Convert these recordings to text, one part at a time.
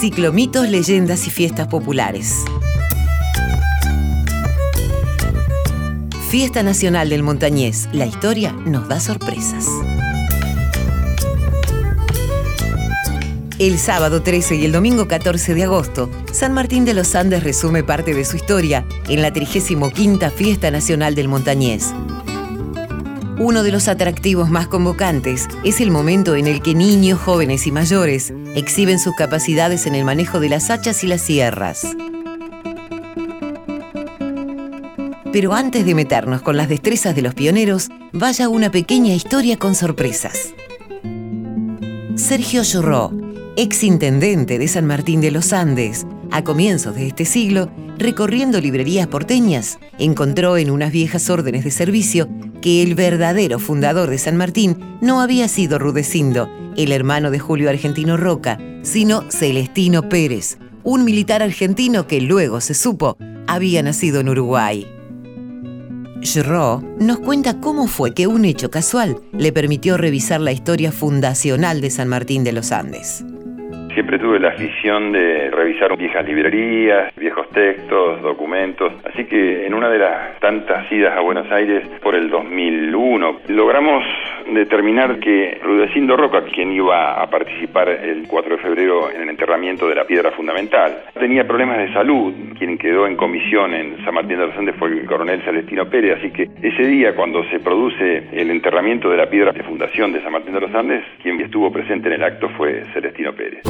Ciclomitos, leyendas y fiestas populares. Fiesta Nacional del Montañés. La historia nos da sorpresas. El sábado 13 y el domingo 14 de agosto, San Martín de los Andes resume parte de su historia en la 35 Fiesta Nacional del Montañés. Uno de los atractivos más convocantes es el momento en el que niños, jóvenes y mayores exhiben sus capacidades en el manejo de las hachas y las sierras. Pero antes de meternos con las destrezas de los pioneros, vaya una pequeña historia con sorpresas. Sergio Lloró, ex intendente de San Martín de los Andes, a comienzos de este siglo, recorriendo librerías porteñas, encontró en unas viejas órdenes de servicio que el verdadero fundador de San Martín no había sido Rudecindo, el hermano de Julio Argentino Roca, sino Celestino Pérez, un militar argentino que luego se supo había nacido en Uruguay. Schro nos cuenta cómo fue que un hecho casual le permitió revisar la historia fundacional de San Martín de los Andes. Siempre tuve la afición de revisar viejas librerías, viejos textos, documentos, así que en una de las tantas idas a Buenos Aires por el 2001 logramos determinar que Rudecindo Roca, quien iba a participar el 4 de febrero en el enterramiento de la piedra fundamental, tenía problemas de salud. Quien quedó en comisión en San Martín de los Andes fue el coronel Celestino Pérez, así que ese día cuando se produce el enterramiento de la piedra de fundación de San Martín de los Andes, quien estuvo presente en el acto fue Celestino Pérez.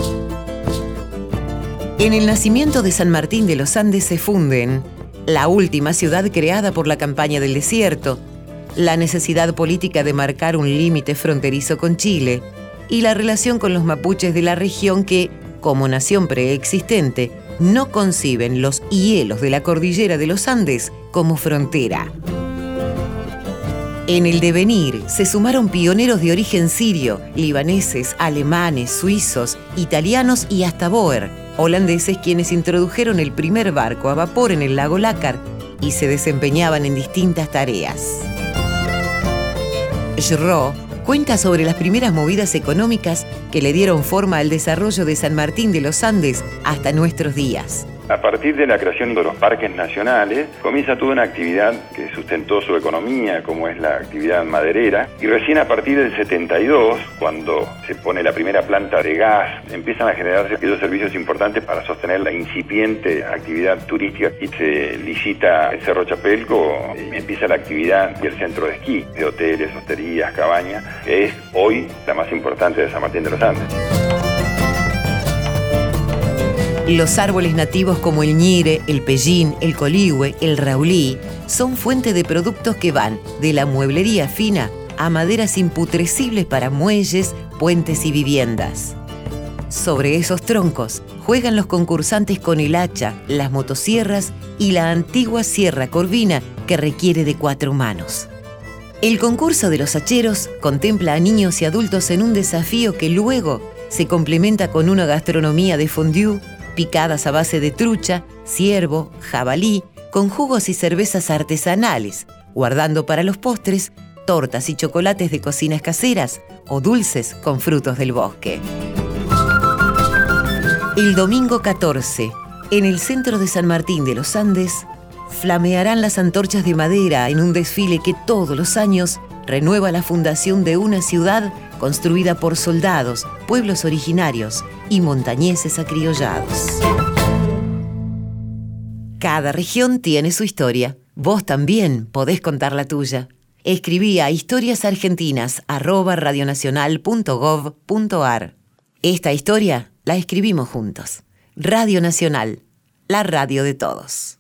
En el nacimiento de San Martín de los Andes se funden la última ciudad creada por la campaña del desierto, la necesidad política de marcar un límite fronterizo con Chile y la relación con los mapuches de la región que, como nación preexistente, no conciben los hielos de la cordillera de los Andes como frontera. En el devenir se sumaron pioneros de origen sirio, libaneses, alemanes, suizos, italianos y hasta boer, holandeses quienes introdujeron el primer barco a vapor en el lago Lácar y se desempeñaban en distintas tareas. Schro cuenta sobre las primeras movidas económicas que le dieron forma al desarrollo de San Martín de los Andes hasta nuestros días. A partir de la creación de los parques nacionales, comienza toda una actividad que sustentó su economía, como es la actividad maderera, y recién a partir del 72, cuando se pone la primera planta de gas, empiezan a generarse aquellos servicios importantes para sostener la incipiente actividad turística y se licita el Cerro Chapelco, y empieza la actividad del centro de esquí, de hoteles, hosterías, cabañas, que es hoy la más importante de San Martín de los Andes. Los árboles nativos como el ñire, el pellín, el coligüe, el raulí son fuente de productos que van de la mueblería fina a maderas imputrescibles para muelles, puentes y viviendas. Sobre esos troncos juegan los concursantes con el hacha, las motosierras y la antigua sierra corvina que requiere de cuatro manos. El concurso de los hacheros contempla a niños y adultos en un desafío que luego se complementa con una gastronomía de fondue picadas a base de trucha, ciervo, jabalí, con jugos y cervezas artesanales, guardando para los postres tortas y chocolates de cocinas caseras o dulces con frutos del bosque. El domingo 14, en el centro de San Martín de los Andes, flamearán las antorchas de madera en un desfile que todos los años renueva la fundación de una ciudad construida por soldados, pueblos originarios y montañeses acriollados. Cada región tiene su historia. Vos también podés contar la tuya. Escribí a historiasargentinas.radionacional.gov.ar. Esta historia la escribimos juntos. Radio Nacional, la radio de todos.